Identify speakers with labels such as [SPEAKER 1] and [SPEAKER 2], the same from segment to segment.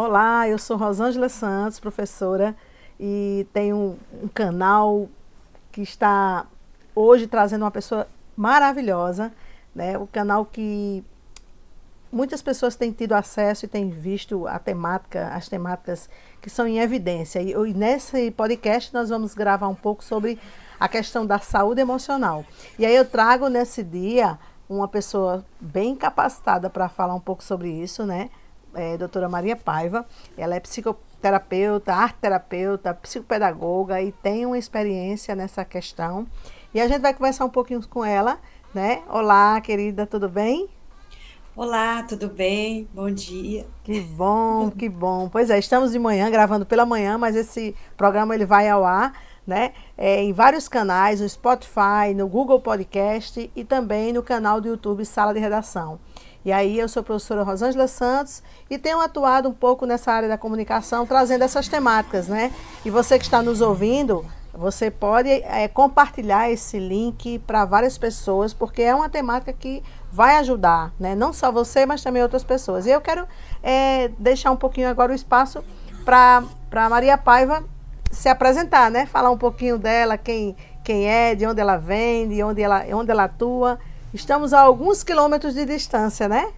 [SPEAKER 1] Olá, eu sou Rosângela Santos, professora, e tenho um, um canal que está hoje trazendo uma pessoa maravilhosa, né? O canal que muitas pessoas têm tido acesso e têm visto a temática, as temáticas que são em evidência. E, e nesse podcast nós vamos gravar um pouco sobre a questão da saúde emocional. E aí eu trago nesse dia uma pessoa bem capacitada para falar um pouco sobre isso, né? É, doutora Maria Paiva. Ela é psicoterapeuta, arte terapeuta, psicopedagoga e tem uma experiência nessa questão. E a gente vai conversar um pouquinho com ela, né? Olá, querida, tudo bem?
[SPEAKER 2] Olá, tudo bem? Bom dia.
[SPEAKER 1] Que bom, que bom. Pois é, estamos de manhã, gravando pela manhã, mas esse programa ele vai ao ar né? É, em vários canais, no Spotify, no Google Podcast e também no canal do YouTube Sala de Redação. E aí eu sou a professora Rosângela Santos e tenho atuado um pouco nessa área da comunicação, trazendo essas temáticas, né? E você que está nos ouvindo, você pode é, compartilhar esse link para várias pessoas, porque é uma temática que vai ajudar, né? Não só você, mas também outras pessoas. E eu quero é, deixar um pouquinho agora o espaço para Maria Paiva se apresentar, né? Falar um pouquinho dela, quem, quem é, de onde ela vem, de onde ela, onde ela atua. Estamos a alguns quilômetros de distância, né?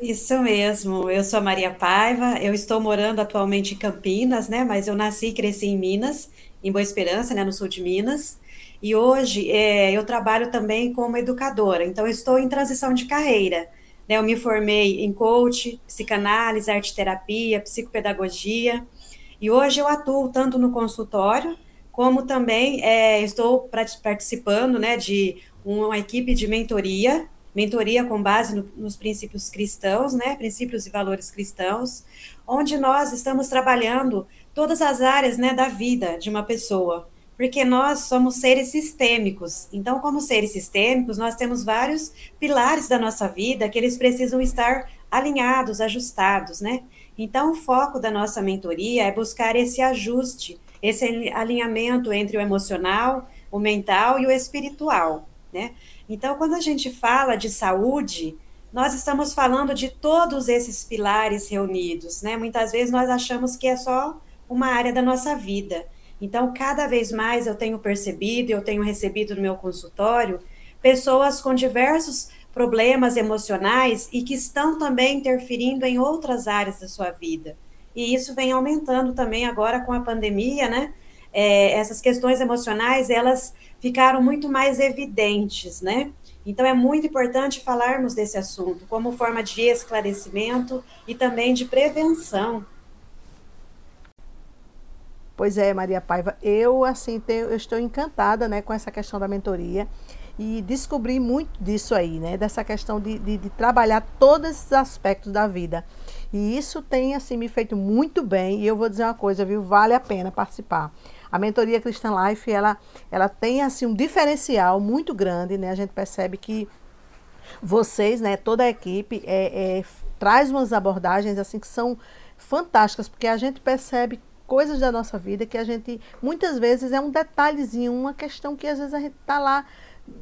[SPEAKER 2] Isso mesmo. Eu sou a Maria Paiva. Eu estou morando atualmente em Campinas, né? Mas eu nasci e cresci em Minas, em Boa Esperança, né? No sul de Minas. E hoje é, eu trabalho também como educadora. Então, estou em transição de carreira. Né? Eu me formei em coach, psicanálise, arte terapia, psicopedagogia. E hoje eu atuo tanto no consultório, como também é, estou participando né, de uma equipe de mentoria, mentoria com base no, nos princípios cristãos, né, princípios e valores cristãos, onde nós estamos trabalhando todas as áreas né, da vida de uma pessoa, porque nós somos seres sistêmicos. Então, como seres sistêmicos, nós temos vários pilares da nossa vida que eles precisam estar alinhados, ajustados, né? Então, o foco da nossa mentoria é buscar esse ajuste, esse alinhamento entre o emocional, o mental e o espiritual, né? Então, quando a gente fala de saúde, nós estamos falando de todos esses pilares reunidos, né? Muitas vezes nós achamos que é só uma área da nossa vida. Então, cada vez mais eu tenho percebido, eu tenho recebido no meu consultório pessoas com diversos problemas emocionais e que estão também interferindo em outras áreas da sua vida. E isso vem aumentando também agora com a pandemia, né? É, essas questões emocionais, elas ficaram muito mais evidentes, né? Então é muito importante falarmos desse assunto como forma de esclarecimento e também de prevenção.
[SPEAKER 1] Pois é, Maria Paiva, eu assim tenho, eu estou encantada, né, com essa questão da mentoria e descobri muito disso aí, né? Dessa questão de, de, de, trabalhar todos esses aspectos da vida. E isso tem, assim, me feito muito bem. E eu vou dizer uma coisa, viu? Vale a pena participar. A mentoria Christian Life, ela, ela tem, assim, um diferencial muito grande, né? A gente percebe que vocês, né? Toda a equipe é, é, traz umas abordagens, assim, que são fantásticas, porque a gente percebe coisas da nossa vida que a gente, muitas vezes, é um detalhezinho, uma questão que às vezes a gente está lá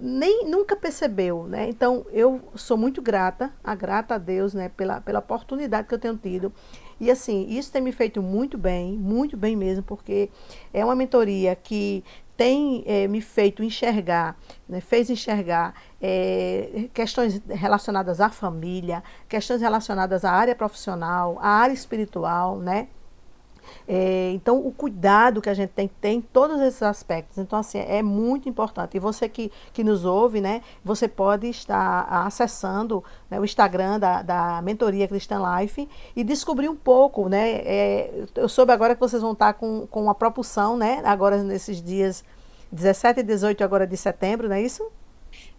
[SPEAKER 1] nem nunca percebeu, né? Então eu sou muito grata, a grata a Deus, né, pela, pela oportunidade que eu tenho tido. E assim, isso tem me feito muito bem, muito bem mesmo, porque é uma mentoria que tem é, me feito enxergar, né, fez enxergar é, questões relacionadas à família, questões relacionadas à área profissional, à área espiritual, né? É, então, o cuidado que a gente tem que ter em todos esses aspectos. Então, assim, é muito importante. E você que, que nos ouve, né, você pode estar acessando né, o Instagram da, da Mentoria Christian Life e descobrir um pouco, né? É, eu soube agora que vocês vão estar com, com uma propulsão, né? Agora nesses dias 17 e 18 agora de setembro, não é isso?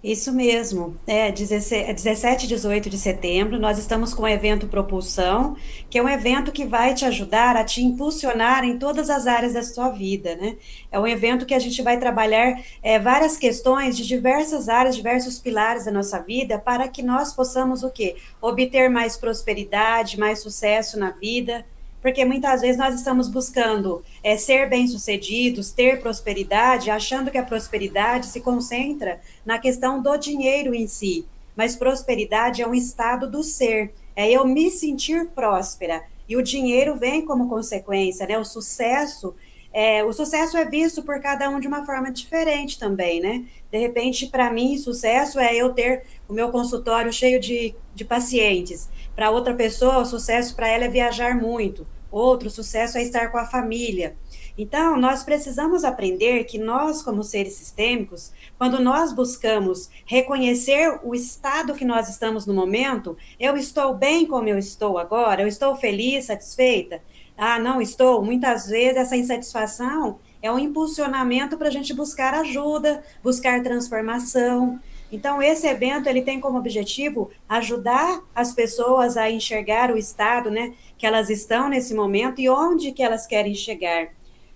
[SPEAKER 2] Isso mesmo, é 17 e 18 de setembro, nós estamos com o evento Propulsão, que é um evento que vai te ajudar a te impulsionar em todas as áreas da sua vida, né? É um evento que a gente vai trabalhar é, várias questões de diversas áreas, diversos pilares da nossa vida, para que nós possamos o quê? Obter mais prosperidade, mais sucesso na vida, porque muitas vezes nós estamos buscando é, ser bem-sucedidos, ter prosperidade, achando que a prosperidade se concentra na questão do dinheiro em si. Mas prosperidade é um estado do ser, é eu me sentir próspera. E o dinheiro vem como consequência, né? O sucesso é, o sucesso é visto por cada um de uma forma diferente também, né? De repente, para mim, sucesso é eu ter o meu consultório cheio de, de pacientes. Para outra pessoa, o sucesso para ela é viajar muito. Outro sucesso é estar com a família. Então, nós precisamos aprender que nós, como seres sistêmicos, quando nós buscamos reconhecer o estado que nós estamos no momento, eu estou bem como eu estou agora, eu estou feliz, satisfeita, ah, não estou. Muitas vezes essa insatisfação é um impulsionamento para a gente buscar ajuda, buscar transformação. Então, esse evento ele tem como objetivo ajudar as pessoas a enxergar o estado, né, que elas estão nesse momento e onde que elas querem chegar.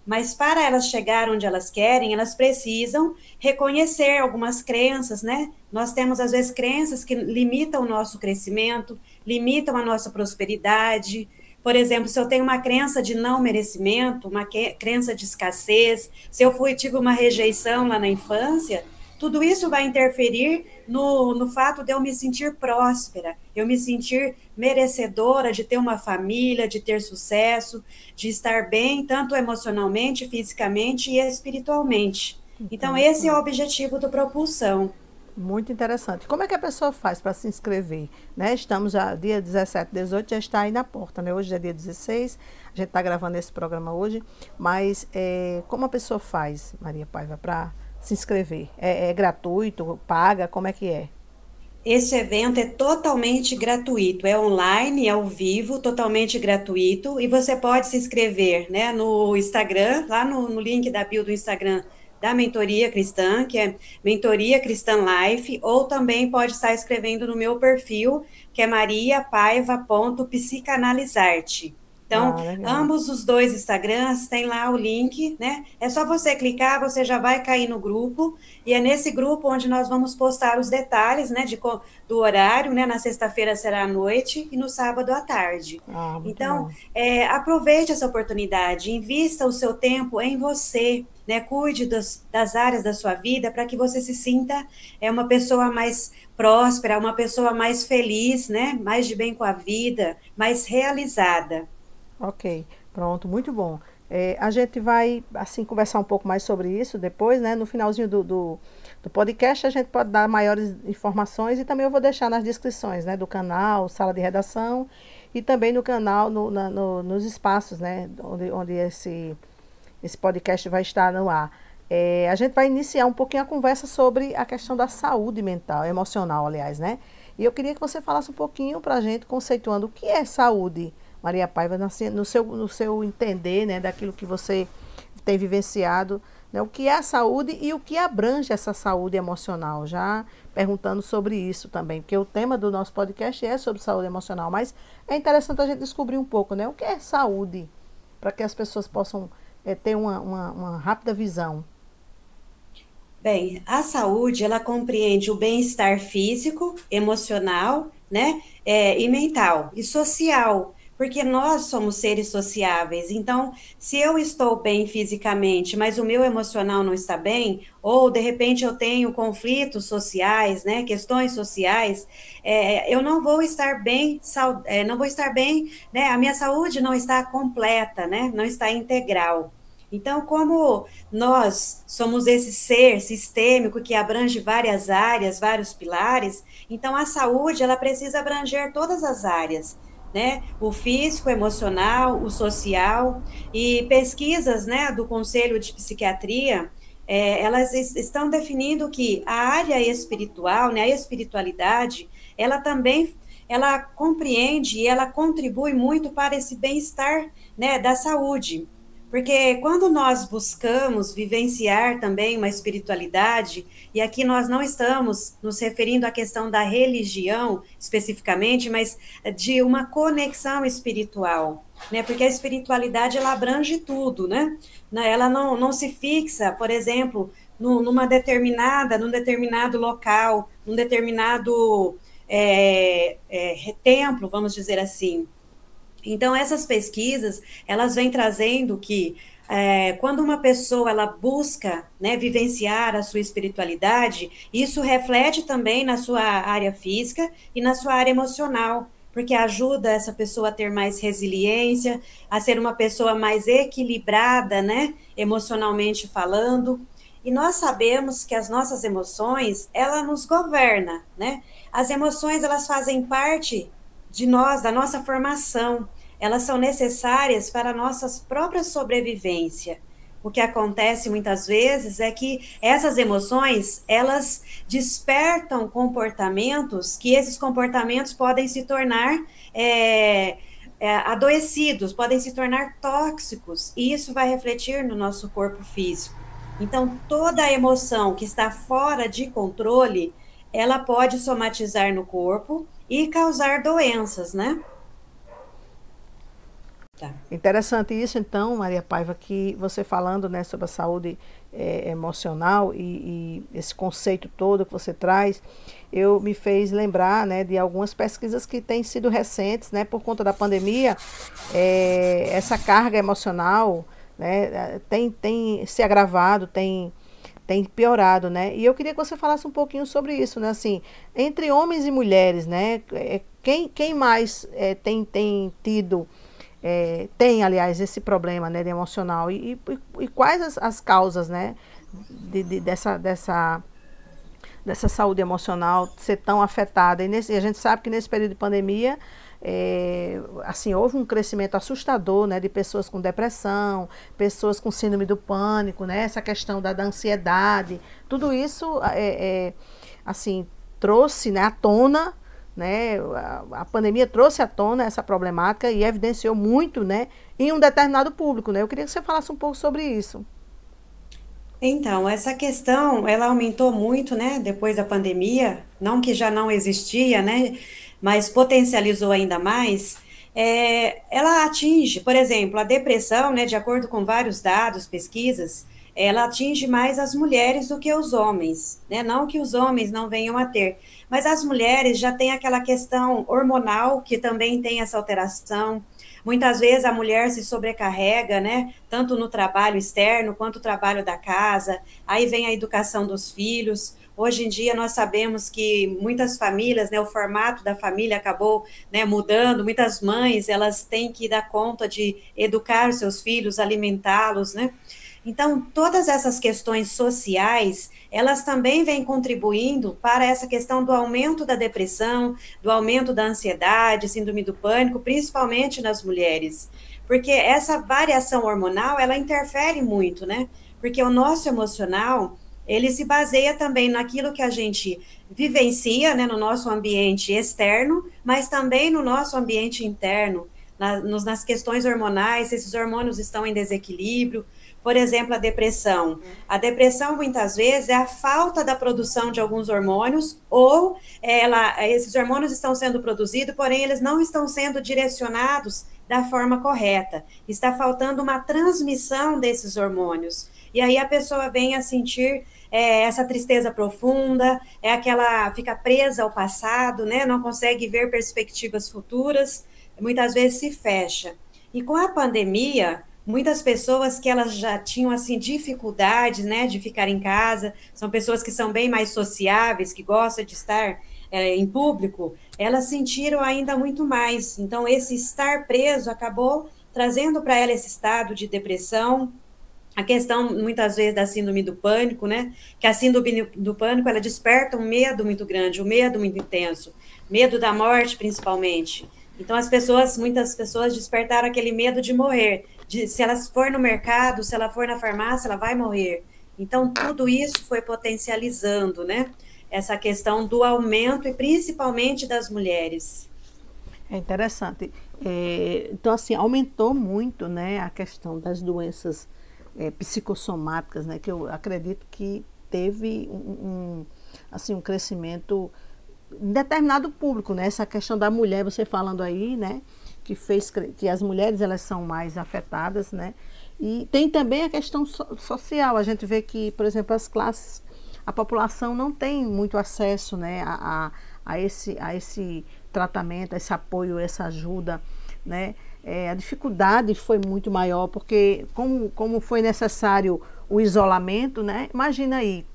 [SPEAKER 2] Mas para elas chegar onde elas querem, elas precisam reconhecer algumas crenças, né? Nós temos às vezes crenças que limitam o nosso crescimento, limitam a nossa prosperidade, por exemplo, se eu tenho uma crença de não merecimento, uma crença de escassez, se eu fui, tive uma rejeição lá na infância, tudo isso vai interferir no, no fato de eu me sentir próspera, eu me sentir merecedora de ter uma família, de ter sucesso, de estar bem, tanto emocionalmente, fisicamente e espiritualmente. Então, esse é o objetivo do Propulsão.
[SPEAKER 1] Muito interessante. Como é que a pessoa faz para se inscrever? Né? Estamos já, dia 17, 18, já está aí na porta, né? Hoje é dia 16, a gente está gravando esse programa hoje, mas é, como a pessoa faz, Maria Paiva, para se inscrever? É, é gratuito? Paga? Como é que é?
[SPEAKER 2] Esse evento é totalmente gratuito, é online, é ao vivo, totalmente gratuito, e você pode se inscrever né, no Instagram, lá no, no link da bio do Instagram da Mentoria Cristã, que é Mentoria Cristã Life, ou também pode estar escrevendo no meu perfil, que é mariapaiva.psicanalizarte. Então, ah, ambos os dois Instagrams têm lá o link, né? É só você clicar, você já vai cair no grupo, e é nesse grupo onde nós vamos postar os detalhes, né, de, do horário, né? Na sexta-feira será à noite e no sábado à tarde. Ah, então, é, aproveite essa oportunidade, invista o seu tempo em você, né? Cuide das, das áreas da sua vida para que você se sinta é uma pessoa mais próspera, uma pessoa mais feliz, né? Mais de bem com a vida, mais realizada.
[SPEAKER 1] Ok, pronto, muito bom. É, a gente vai, assim, conversar um pouco mais sobre isso depois, né? No finalzinho do, do, do, podcast, a gente pode dar maiores informações e também eu vou deixar nas descrições, né? Do canal, sala de redação e também no canal, no, na, no, nos espaços, né? Onde, onde esse, esse podcast vai estar no ar. É, a gente vai iniciar um pouquinho a conversa sobre a questão da saúde mental, emocional, aliás, né? E eu queria que você falasse um pouquinho para a gente, conceituando o que é saúde Maria Paiva, no seu, no seu entender, né, daquilo que você tem vivenciado, né, o que é a saúde e o que abrange essa saúde emocional, já perguntando sobre isso também, porque o tema do nosso podcast é sobre saúde emocional, mas é interessante a gente descobrir um pouco, né, o que é saúde, para que as pessoas possam é, ter uma, uma, uma rápida visão.
[SPEAKER 2] Bem, a saúde, ela compreende o bem-estar físico, emocional, né, é, e mental, e social, porque nós somos seres sociáveis. Então, se eu estou bem fisicamente, mas o meu emocional não está bem, ou de repente eu tenho conflitos sociais, né, questões sociais, é, eu não vou estar bem, é, não vou estar bem, né, a minha saúde não está completa, né, não está integral. Então, como nós somos esse ser sistêmico que abrange várias áreas, vários pilares, então a saúde ela precisa abranger todas as áreas né? O físico, emocional, o social e pesquisas, né, do Conselho de Psiquiatria, é, elas estão definindo que a área espiritual, né, a espiritualidade, ela também ela compreende e ela contribui muito para esse bem-estar, né, da saúde. Porque quando nós buscamos vivenciar também uma espiritualidade, e aqui nós não estamos nos referindo à questão da religião especificamente, mas de uma conexão espiritual, né? Porque a espiritualidade ela abrange tudo, né? Ela não, não se fixa, por exemplo, numa determinada, num determinado local, num determinado é, é, templo, vamos dizer assim. Então, essas pesquisas, elas vêm trazendo que é, quando uma pessoa ela busca né, vivenciar a sua espiritualidade, isso reflete também na sua área física e na sua área emocional. porque ajuda essa pessoa a ter mais resiliência, a ser uma pessoa mais equilibrada, né, emocionalmente falando. E nós sabemos que as nossas emoções, ela nos governa, né? As emoções, elas fazem parte de nós, da nossa formação. Elas são necessárias para a nossa própria sobrevivência o que acontece muitas vezes é que essas emoções elas despertam comportamentos que esses comportamentos podem se tornar é, é, adoecidos, podem se tornar tóxicos e isso vai refletir no nosso corpo físico. Então toda emoção que está fora de controle ela pode somatizar no corpo e causar doenças, né?
[SPEAKER 1] Tá. Interessante isso, então, Maria Paiva, que você falando né, sobre a saúde é, emocional e, e, esse conceito todo que você traz, eu me fez lembrar né, de algumas pesquisas que têm sido recentes, né, por conta da pandemia, é, essa carga emocional né, tem, tem se agravado, tem tem piorado, né? E eu queria que você falasse um pouquinho sobre isso, né? Assim, entre homens e mulheres, né? É, quem, quem mais é, tem, tem tido é, tem, aliás, esse problema né, de emocional e, e, e quais as, as, causas né, de, de, dessa, dessa, dessa saúde emocional ser tão afetada. E, nesse, a gente sabe que nesse período de pandemia é, assim, houve um crescimento assustador né, de pessoas com depressão, pessoas com síndrome do pânico, né, essa questão da, da ansiedade, tudo isso é, é, assim, trouxe né, à tona né? A, a, pandemia trouxe à tona essa problemática e evidenciou muito, né, em um determinado público, né? Eu queria que você falasse um pouco sobre isso.
[SPEAKER 2] Então, essa questão, ela aumentou muito, né, depois da pandemia, não que já não existia, né, mas potencializou ainda mais. É, ela atinge, por exemplo, a depressão, né, de acordo com vários dados, pesquisas, ela atinge mais as mulheres do que os homens, né? Não que os homens não venham a ter, mas as mulheres já têm aquela questão hormonal que também tem essa alteração. Muitas vezes a mulher se sobrecarrega, né? Tanto no trabalho externo quanto no trabalho da casa. Aí vem a educação dos filhos. Hoje em dia nós sabemos que muitas famílias, né, o formato da família acabou né, mudando. Muitas mães elas têm que dar conta de educar seus filhos, alimentá-los, né? Então, todas essas questões sociais, elas também vêm contribuindo para essa questão do aumento da depressão, do aumento da ansiedade, síndrome do pânico, principalmente nas mulheres. Porque essa variação hormonal, ela interfere muito, né? Porque o nosso emocional, ele se baseia também naquilo que a gente vivencia, né, no nosso ambiente externo, mas também no nosso ambiente interno, na, nos, nas questões hormonais, esses hormônios estão em desequilíbrio, por exemplo, a depressão. A depressão, muitas vezes, é a falta da produção de alguns hormônios, ou ela, esses hormônios estão sendo produzidos, porém, eles não estão sendo direcionados da forma correta. Está faltando uma transmissão desses hormônios. E aí a pessoa vem a sentir é, essa tristeza profunda, é aquela fica presa ao passado, né? Não consegue ver perspectivas futuras, muitas vezes se fecha. E com a pandemia, muitas pessoas que elas já tinham assim dificuldades, né, de ficar em casa, são pessoas que são bem mais sociáveis, que gostam de estar é, em público, elas sentiram ainda muito mais. Então esse estar preso acabou trazendo para ela esse estado de depressão, a questão muitas vezes da síndrome do pânico, né? Que a síndrome do pânico ela desperta um medo muito grande, um medo muito intenso, medo da morte principalmente. Então as pessoas, muitas pessoas despertaram aquele medo de morrer, de se ela for no mercado, se ela for na farmácia, ela vai morrer. Então, tudo isso foi potencializando, né? Essa questão do aumento e principalmente das mulheres.
[SPEAKER 1] É interessante. É, então, assim, aumentou muito, né, a questão das doenças é, psicossomáticas, né, que eu acredito que teve um, um, assim, um crescimento em determinado público, né, essa questão da mulher, você falando aí, né, que fez que as mulheres elas são mais afetadas, né? E tem também a questão so social. A gente vê que, por exemplo, as classes, a população não tem muito acesso, né, a, a, a esse a esse tratamento, a esse apoio, essa ajuda, né? É, a dificuldade foi muito maior porque como como foi necessário o isolamento, né? Imagina aí,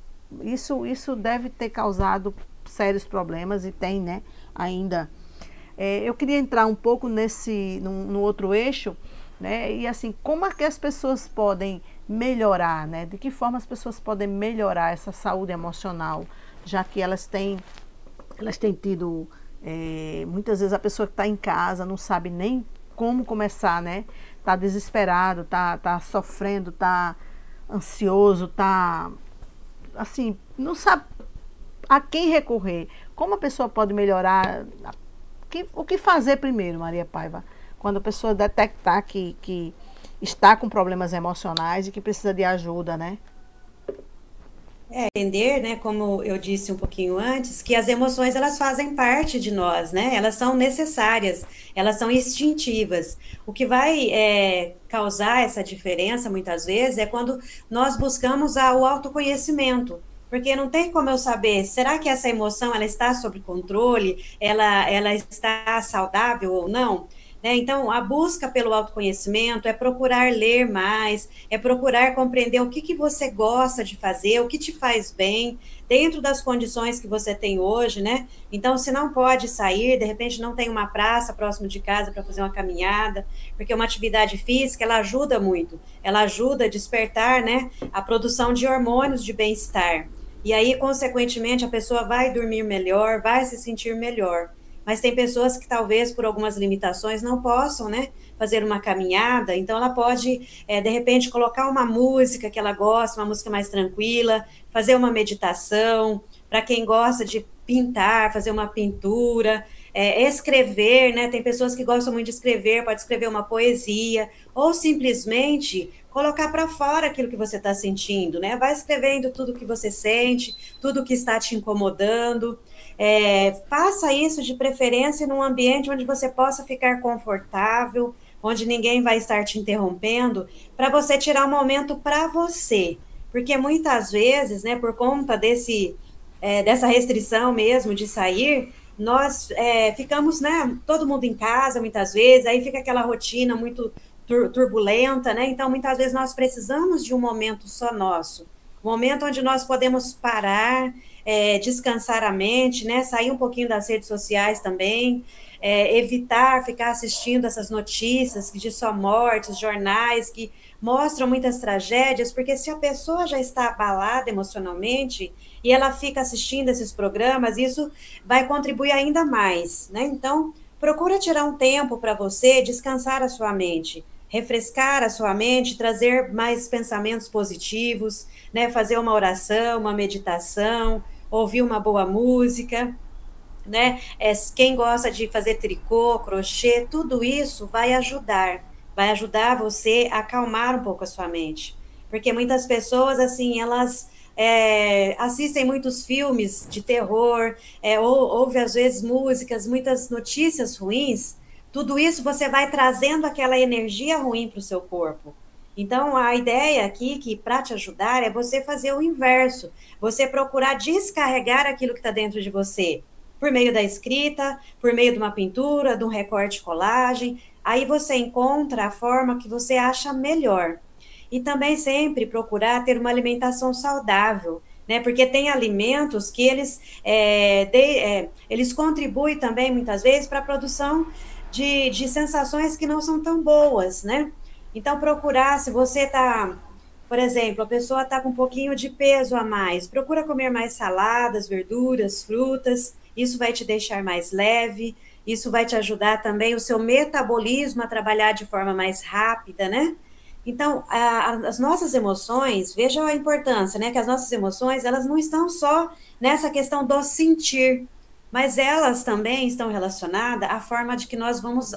[SPEAKER 1] isso isso deve ter causado sérios problemas e tem, né? Ainda É, eu queria entrar um pouco nesse, no, outro eixo, né? E assim, como é que as pessoas podem melhorar, né? De que forma as pessoas podem melhorar essa saúde emocional, já que elas têm, elas têm tido é, muitas vezes a pessoa que está em casa não sabe nem como começar, né? Tá desesperado, tá, tá sofrendo, tá ansioso, tá assim, não sabe a quem recorrer. Como a pessoa pode melhorar? Que, o que fazer primeiro, Maria Paiva? Quando a pessoa detectar que, que está com problemas emocionais e que precisa de ajuda, né?
[SPEAKER 2] É, entender, né, como eu disse um pouquinho antes, que as emoções elas fazem parte de nós, né? Elas são necessárias, elas são instintivas. O que vai é, causar essa diferença muitas vezes é quando nós buscamos a, o autoconhecimento. Porque não tem como eu saber, será que essa emoção ela está sob controle, ela, ela está saudável ou não? Né? Então, a busca pelo autoconhecimento é procurar ler mais, é procurar compreender o que, que você gosta de fazer, o que te faz bem, dentro das condições que você tem hoje, né? Então, se não pode sair, de repente não tem uma praça próximo de casa para fazer uma caminhada, porque uma atividade física, ela ajuda muito, ela ajuda a despertar, né, a produção de hormônios de bem-estar. E aí, consequentemente, a pessoa vai dormir melhor, vai se sentir melhor mas tem pessoas que talvez por algumas limitações não possam, né, fazer uma caminhada, então ela pode, é, de repente, colocar uma música que ela gosta, uma música mais tranquila, fazer uma meditação, para quem gosta de pintar, fazer uma pintura, é, escrever, né? Tem pessoas que gostam muito de escrever, pode escrever uma poesia, ou simplesmente colocar para fora aquilo que você está sentindo, né? Vai escrevendo tudo que você sente, tudo que está te incomodando. É, faça isso de preferência num ambiente onde você possa ficar confortável, onde ninguém vai estar te interrompendo, para você tirar um momento para você. Porque muitas vezes, né, por conta desse, é, dessa restrição mesmo de sair, nós é, ficamos, né, todo mundo em casa muitas vezes, aí fica aquela rotina muito tur turbulenta, né? Então, muitas vezes nós precisamos de um momento só nosso, um momento onde nós podemos parar é, descansar a mente, né? Sair um pouquinho das redes sociais também, é, evitar ficar assistindo essas notícias de só mortes, jornais que mostram muitas tragédias, porque se a pessoa já está abalada emocionalmente e ela fica assistindo esses programas, isso vai contribuir ainda mais, né? Então, procura tirar um tempo para você descansar a sua mente refrescar a sua mente, trazer mais pensamentos positivos, né? Fazer uma oração, uma meditação, ouvir uma boa música, né? É, quem gosta de fazer tricô, crochê, tudo isso vai ajudar, vai ajudar você a acalmar um pouco a sua mente. Porque muitas pessoas, assim, elas é, assistem muitos filmes de terror, é, ou ouve às vezes músicas, muitas notícias ruins, tudo isso você vai trazendo aquela energia ruim para o seu corpo. Então, a ideia aqui, que para te ajudar, é você fazer o inverso. Você procurar descarregar aquilo que está dentro de você. Por meio da escrita, por meio de uma pintura, de um recorte colagem. Aí você encontra a forma que você acha melhor. E também sempre procurar ter uma alimentação saudável. Né, porque tem alimentos que eles, é, de, é, eles contribuem também, muitas vezes, para a produção de, de sensações que não são tão boas, né? Então, procurar, se você está, por exemplo, a pessoa está com um pouquinho de peso a mais, procura comer mais saladas, verduras, frutas, isso vai te deixar mais leve, isso vai te ajudar também o seu metabolismo a trabalhar de forma mais rápida, né? Então, a, as nossas emoções, veja a importância, né? Que as nossas emoções, elas não estão só nessa questão do sentir, mas elas também estão relacionadas à forma de que nós vamos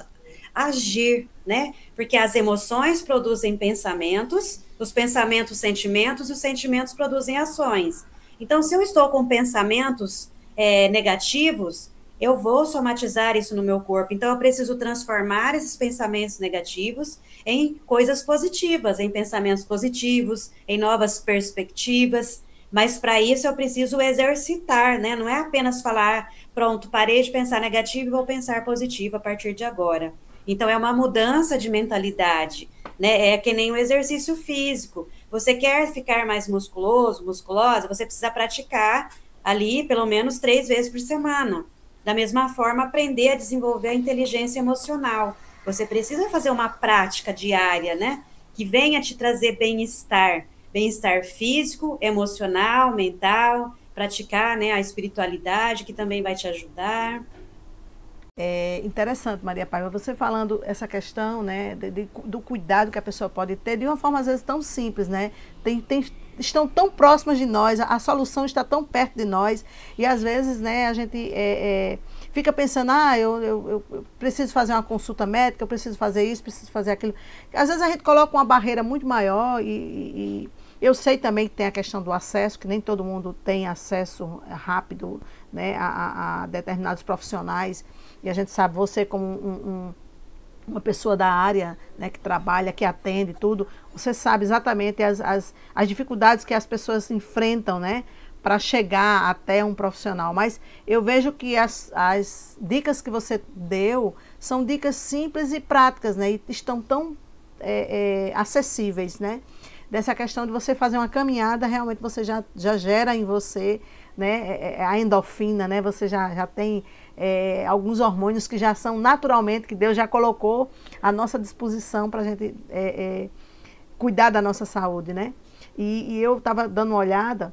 [SPEAKER 2] agir, né? Porque as emoções produzem pensamentos, os pensamentos, sentimentos, e os sentimentos produzem ações. Então, se eu estou com pensamentos é, negativos, eu vou somatizar isso no meu corpo. Então, eu preciso transformar esses pensamentos negativos em coisas positivas, em pensamentos positivos, em novas perspectivas. Mas para isso eu preciso exercitar, né? Não é apenas falar, pronto, parei de pensar negativo e vou pensar positivo a partir de agora. Então, é uma mudança de mentalidade, né? É que nem um exercício físico. Você quer ficar mais musculoso, musculosa, você precisa praticar ali pelo menos três vezes por semana. Da mesma forma, aprender a desenvolver a inteligência emocional. Você precisa fazer uma prática diária, né? Que venha te trazer bem-estar, bem-estar físico, emocional, mental, praticar, né, a espiritualidade, que também vai te ajudar.
[SPEAKER 1] É interessante, Maria Paiva, você falando essa questão, né, de, de, do cuidado que a pessoa pode ter de uma forma às vezes tão simples, né? Tem, tem, estão tão próximas de nós, a, a, solução está tão perto de nós e às vezes, né, a gente é, é, fica pensando, ah, eu, eu, eu, preciso fazer uma consulta médica, eu preciso fazer isso, preciso fazer aquilo. Às vezes a gente coloca uma barreira muito maior e, e eu sei também que tem a questão do acesso, que nem todo mundo tem acesso rápido né, a, a determinados profissionais. E a gente sabe, você como um, um, uma pessoa da área, né, que trabalha, que atende tudo, você sabe exatamente as, as, as dificuldades que as pessoas enfrentam, né? para chegar até um profissional. Mas eu vejo que as, as dicas que você deu são dicas simples e práticas, né? E estão tão é, é, acessíveis, né? dessa questão de você fazer uma caminhada, realmente você já, já gera em você né, é, é, a endorfina, né? Você já, já tem é, alguns hormônios que já são naturalmente, que Deus já colocou à nossa disposição para a gente é, é, cuidar da nossa saúde, né? E, e eu estava dando uma olhada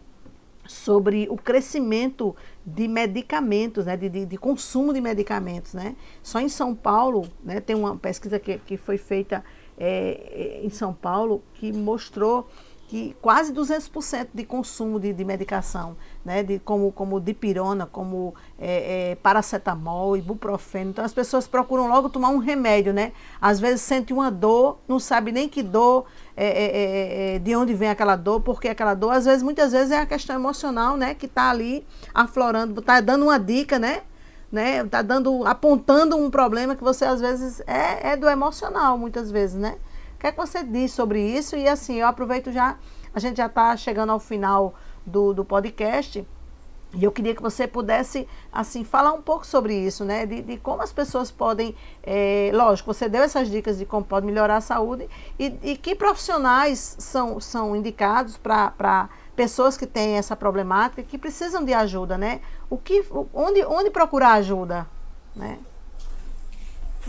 [SPEAKER 1] sobre o crescimento de medicamentos, né, de, de, de, consumo de medicamentos. Né? Só em São Paulo, né, tem uma pesquisa que, que foi feita é, em São Paulo que mostrou que quase 200% de consumo de, de, medicação, né, de, como, como dipirona, como é, é, paracetamol, ibuprofeno. Então as pessoas procuram logo tomar um remédio, né? Às vezes sente uma dor, não sabe nem que dor, é, é, é, é de onde vem aquela dor, porque aquela dor, às vezes, muitas vezes é a questão emocional, né, que está ali aflorando, está dando uma dica, né? né? Tá dando, apontando um problema que você às vezes é, do emocional, muitas vezes, né? O que é que você diz sobre isso? E assim, eu aproveito já, a gente já está chegando ao final do, do podcast. E eu queria que você pudesse, assim, falar um pouco sobre isso, né? De, de como as pessoas podem, é, lógico, você deu essas dicas de como pode melhorar a saúde e, e que profissionais são, são indicados para pessoas que têm essa problemática que precisam de ajuda, né? O que, onde, onde procurar ajuda, né?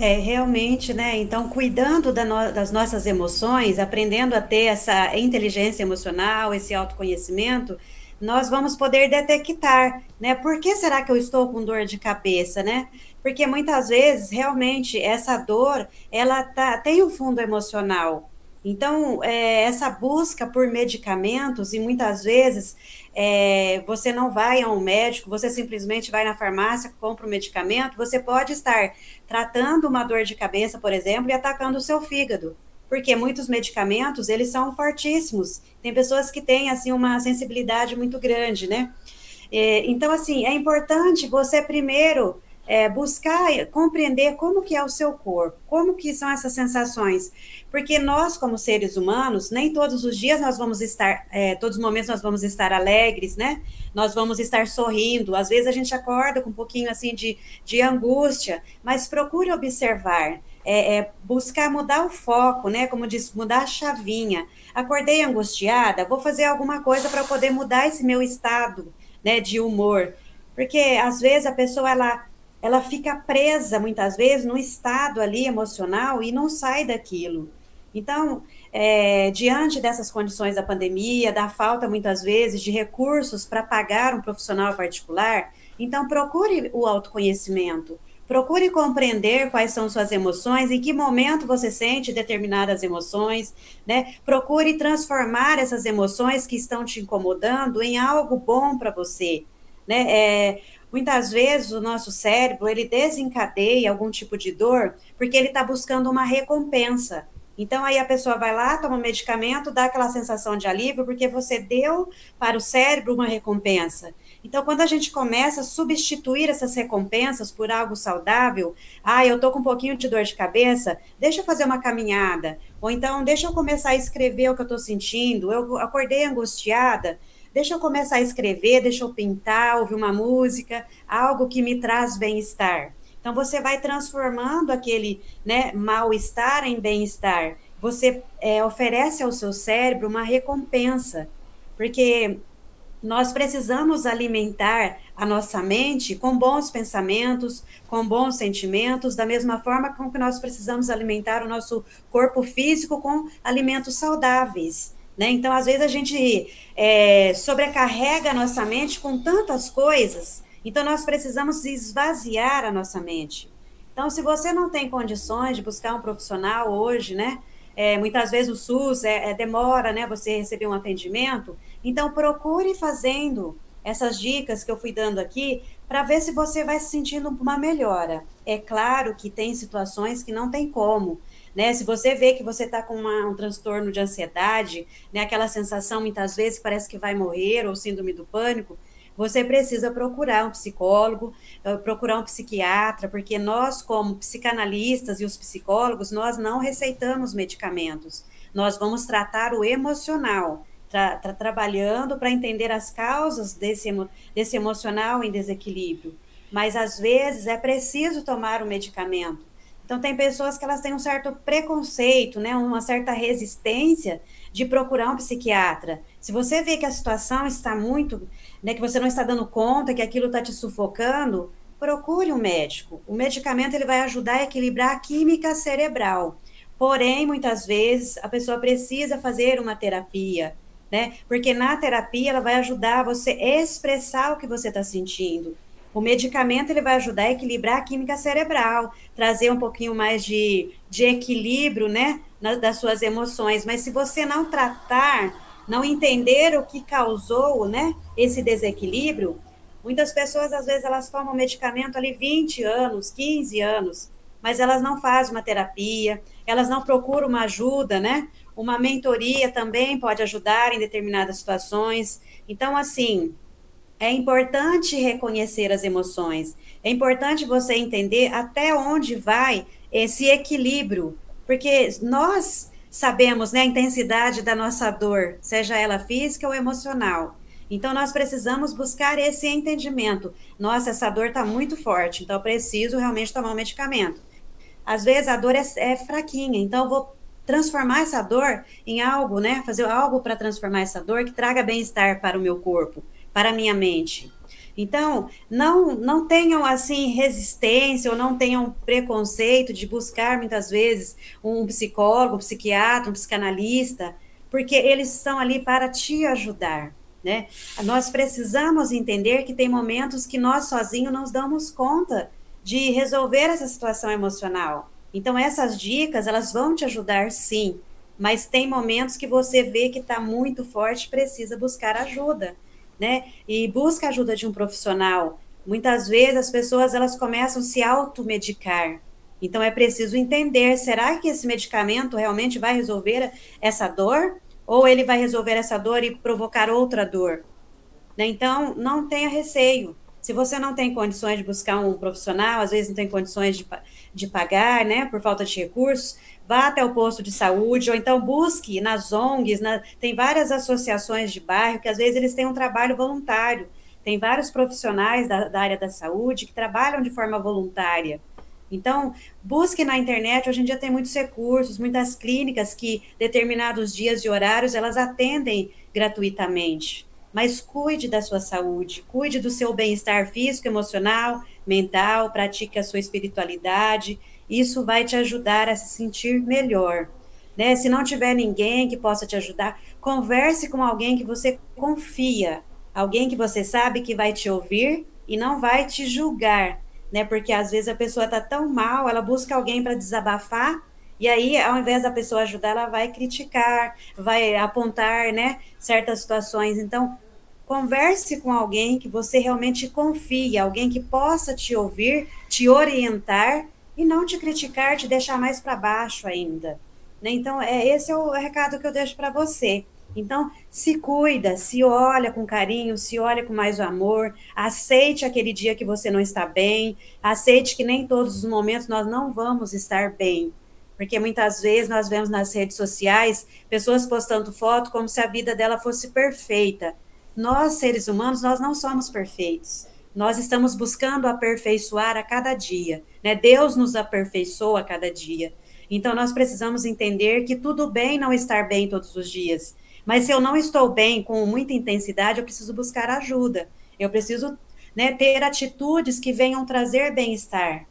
[SPEAKER 2] É, realmente, né? Então, cuidando da no, das nossas emoções, aprendendo a ter essa inteligência emocional, esse autoconhecimento, nós vamos poder detectar, né? Por que será que eu estou com dor de cabeça, né? Porque muitas vezes, realmente, essa dor, ela tá, tem um fundo emocional. Então, é, essa busca por medicamentos, e muitas vezes é, você não vai a um médico, você simplesmente vai na farmácia, compra um medicamento, você pode estar tratando uma dor de cabeça, por exemplo, e atacando o seu fígado. Porque muitos medicamentos, eles são fortíssimos. Tem pessoas que têm, assim, uma sensibilidade muito grande, né? É, então, assim, é importante você primeiro é, buscar compreender como que é o seu corpo, como que são essas sensações, porque nós como seres humanos, nem todos os dias nós vamos estar, é, todos os momentos nós vamos estar alegres, né? Nós vamos estar sorrindo, às vezes a gente acorda com um pouquinho assim de, de angústia, mas procure observar, é, é, buscar mudar o foco, né? Como diz, mudar a chavinha. Acordei angustiada, vou fazer alguma coisa para poder mudar esse meu estado, né, de humor. Porque às vezes a pessoa ela ela fica presa muitas vezes no estado ali emocional e não sai daquilo. Então, é, diante dessas condições da pandemia, da falta muitas vezes de recursos para pagar um profissional particular, então procure o autoconhecimento. Procure compreender quais são suas emoções, em que momento você sente determinadas emoções, né? Procure transformar essas emoções que estão te incomodando em algo bom para você, né? É, Muitas vezes o nosso cérebro ele desencadeia algum tipo de dor porque ele está buscando uma recompensa. Então aí a pessoa vai lá, toma um medicamento, dá aquela sensação de alívio porque você deu para o cérebro uma recompensa. Então quando a gente começa a substituir essas recompensas por algo saudável, ah, eu tô com um pouquinho de dor de cabeça, deixa eu fazer uma caminhada, ou então deixa eu começar a escrever o que eu estou sentindo, eu acordei angustiada, Deixa eu começar a escrever, deixa eu pintar, ouvir uma música, algo que me traz bem-estar. Então você vai transformando aquele né, mal-estar em bem-estar. Você é, oferece ao seu cérebro uma recompensa, porque nós precisamos alimentar a nossa mente com bons pensamentos, com bons sentimentos, da mesma forma com que nós precisamos alimentar o nosso corpo físico com alimentos saudáveis. Né? Então, às vezes, a gente é, sobrecarrega a nossa mente com tantas coisas, então nós precisamos esvaziar a nossa mente. Então, se você não tem condições de buscar um profissional hoje, né? É, muitas vezes o SUS é, é, demora, né? Você receber um atendimento. Então, procure fazendo essas dicas que eu fui dando aqui para ver se você vai se sentindo uma melhora. É claro que tem situações que não tem como. Né? Se você vê que você está com uma, um transtorno de ansiedade, né? aquela sensação muitas vezes parece que vai morrer, ou síndrome do pânico, você precisa procurar um psicólogo, eh, procurar um psiquiatra, porque nós, como psicanalistas e os psicólogos, nós não receitamos medicamentos. Nós vamos tratar o emocional, tra tra trabalhando para entender as causas desse, desse emocional em desequilíbrio. Mas às vezes é preciso tomar o medicamento. Então tem pessoas que elas têm um certo preconceito, né, uma certa resistência de procurar um psiquiatra. Se você vê que a situação está muito, né, que você não está dando conta, que aquilo está te sufocando, procure um médico. O medicamento ele vai ajudar a equilibrar a química cerebral. Porém, muitas vezes a pessoa precisa fazer uma terapia, né? Porque na terapia ela vai ajudar você a expressar o que você está sentindo. O medicamento ele vai ajudar a equilibrar a química cerebral, trazer um pouquinho mais de, de equilíbrio, né, na, das suas emoções. Mas se você não tratar, não entender o que causou, né, esse desequilíbrio, muitas pessoas às vezes elas tomam medicamento ali 20 anos, 15 anos, mas elas não fazem uma terapia, elas não procuram uma ajuda, né? Uma mentoria também pode ajudar em determinadas situações. Então, assim, é importante reconhecer as emoções. É importante você entender até onde vai esse equilíbrio, porque nós sabemos né, a intensidade da nossa dor, seja ela física ou emocional. Então, nós precisamos buscar esse entendimento. Nossa, essa dor está muito forte, então eu preciso realmente tomar um medicamento. Às vezes a dor é, é fraquinha, então eu vou transformar essa dor em algo, né? Fazer algo para transformar essa dor que traga bem-estar para o meu corpo para a minha mente. Então, não, não tenham assim resistência ou não tenham preconceito de buscar muitas vezes um psicólogo, um psiquiatra, um psicanalista, porque eles estão ali para te ajudar. Né? Nós precisamos entender que tem momentos que nós sozinhos não damos conta de resolver essa situação emocional. Então, essas dicas, elas vão te ajudar sim, mas tem momentos que você vê que está muito forte precisa buscar ajuda né? E busca a ajuda de um profissional. Muitas vezes as pessoas elas começam a se automedicar. Então é preciso entender, será que esse medicamento realmente vai resolver essa dor ou ele vai resolver essa dor e provocar outra dor? Né? Então não tenha receio. Se você não tem condições de buscar um profissional, às vezes não tem condições de, de pagar, né, por falta de recursos, vá até o posto de saúde, ou então busque nas ONGs, na, tem várias associações de bairro que às vezes eles têm um trabalho voluntário. Tem vários profissionais da, da área da saúde que trabalham de forma voluntária. Então, busque na internet, hoje em dia tem muitos recursos, muitas clínicas que determinados dias e horários elas atendem gratuitamente. Mas cuide da sua saúde, cuide do seu bem-estar físico, emocional, mental, pratique a sua espiritualidade isso vai te ajudar a se sentir melhor. Né? Se não tiver ninguém que possa te ajudar, converse com alguém que você confia, alguém que você sabe que vai te ouvir e não vai te julgar, né? Porque às vezes a pessoa está tão mal, ela busca alguém para desabafar e aí, ao invés da pessoa ajudar, ela vai criticar, vai apontar, né, certas situações. Então, converse com alguém que você realmente confie, alguém que possa te ouvir, te orientar e não te criticar, te deixar mais para baixo ainda. Né? Então, é, esse é o recado que eu deixo para você. Então, se cuida, se olha com carinho, se olha com mais amor, aceite aquele dia que você não está bem, aceite que nem todos os momentos nós não vamos estar bem. Porque muitas vezes nós vemos nas redes sociais pessoas postando foto como se a vida dela fosse perfeita. Nós, seres humanos, nós não somos perfeitos nós estamos buscando aperfeiçoar a cada dia, né? Deus nos aperfeiçoa a cada dia. Então nós precisamos entender que tudo bem não estar bem todos os dias, Mas se eu não estou bem, com muita intensidade, eu preciso buscar ajuda. Eu preciso né, ter atitudes que venham trazer bem-estar.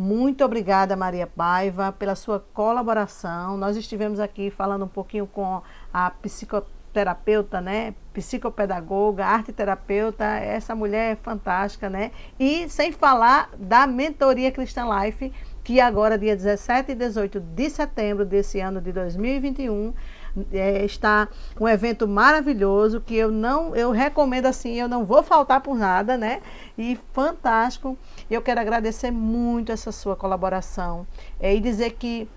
[SPEAKER 1] Muito obrigada, Maria Paiva, pela sua colaboração. Nós estivemos aqui falando um pouquinho com a psicoterapeuta, né? Psicopedagoga, arte terapeuta. Essa mulher é fantástica, né? E sem falar da mentoria Cristã Life, que agora, dia 17 e 18 de setembro desse ano de 2021, é, está um evento maravilhoso que eu não, eu recomendo assim, eu não vou faltar por nada, né? E fantástico. Eu quero agradecer muito essa sua colaboração é, e dizer que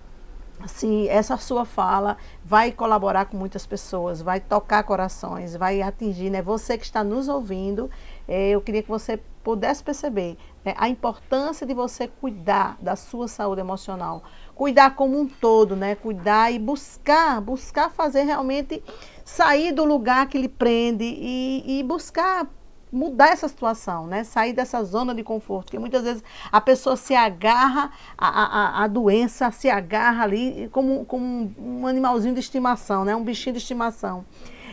[SPEAKER 1] assim, essa sua fala vai colaborar com muitas pessoas, vai tocar corações, vai atingir, né? Você que está nos ouvindo, é, eu queria que você pudesse perceber né, a importância de você cuidar da sua saúde emocional, cuidar como um todo, né? Cuidar e buscar, buscar fazer realmente sair do lugar que lhe prende e, e buscar mudar essa situação, né? Sair dessa zona de conforto, porque muitas vezes a pessoa se agarra à, à, à doença, se agarra ali como, como um animalzinho de estimação, né? Um bichinho de estimação.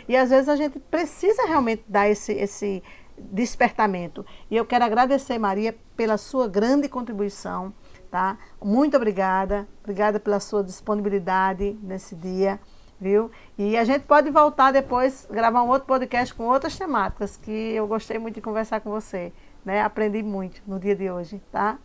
[SPEAKER 1] E às vezes a gente precisa realmente dar esse, esse despertamento. E eu quero agradecer, Maria, pela sua grande contribuição, tá? Muito obrigada. Obrigada pela sua disponibilidade nesse dia viu? E a gente pode voltar depois, gravar um outro podcast com outras temáticas, que eu gostei muito de conversar com você, né? Aprendi muito no dia de hoje, tá?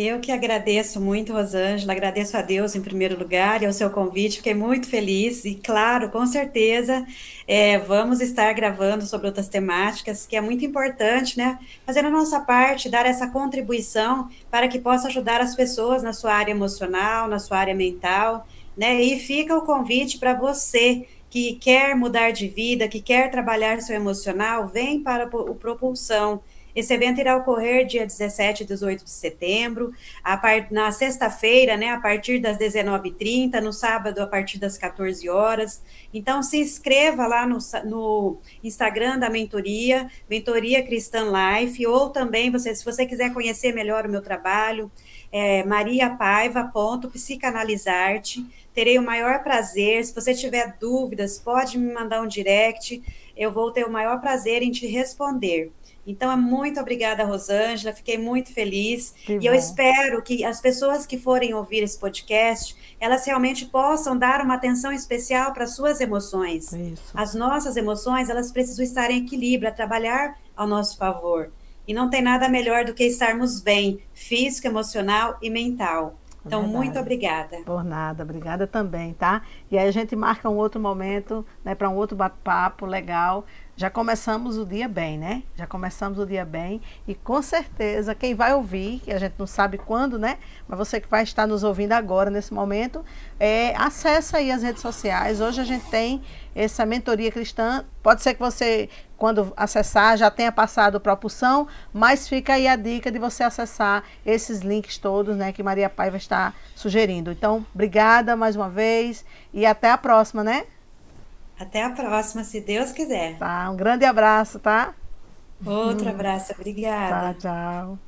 [SPEAKER 2] Eu que agradeço muito, Rosângela, agradeço a Deus em primeiro lugar e ao seu convite, fiquei muito feliz e, claro, com certeza, é, vamos estar gravando sobre outras temáticas, que é muito importante, né? Fazer a nossa parte, dar essa contribuição para que possa ajudar as pessoas na sua área emocional, na sua área mental, né? E fica o convite para você que quer mudar de vida, que quer trabalhar seu emocional, vem para o Propulsão. Esse evento irá ocorrer dia 17 e 18 de setembro, part... na sexta-feira, né, a partir das 19h30, no sábado, a partir das 14 horas. Então, se inscreva lá no, no Instagram da mentoria, Mentoria Cristã Life, ou também, você, se você quiser conhecer melhor o meu trabalho, é mariapaiva.psicanalizarte. Terei o maior prazer. Se você tiver dúvidas, pode me mandar um direct. Eu vou ter o maior prazer em te responder. Então, é muito obrigada, Rosângela. Fiquei muito feliz. Que e bom. eu espero que as pessoas que forem ouvir esse podcast, elas realmente possam dar uma atenção especial para as suas emoções. Isso. As nossas emoções, elas precisam estar em equilíbrio, a trabalhar ao nosso favor. E não tem nada melhor do que estarmos bem, físico, emocional e mental. Então, Verdade. muito obrigada.
[SPEAKER 1] Por nada, obrigada também, tá? E aí a gente marca um outro momento, né, para um outro bate-papo legal já começamos o dia bem, né? Já começamos o dia bem e com certeza quem vai ouvir, que a gente não sabe quando, né? Mas você que vai estar nos ouvindo agora, nesse momento, é, acessa aí as redes sociais. Hoje a gente tem essa mentoria cristã. Pode ser que você, quando acessar, já tenha passado propulsão, mas fica aí a dica de você acessar esses links todos, né? Que Maria Paiva está sugerindo. Então, obrigada mais uma vez e até a próxima, né?
[SPEAKER 2] Até a próxima, se Deus quiser.
[SPEAKER 1] Tá, um grande abraço, tá?
[SPEAKER 2] Outro abraço, obrigada.
[SPEAKER 1] Tchau, tchau.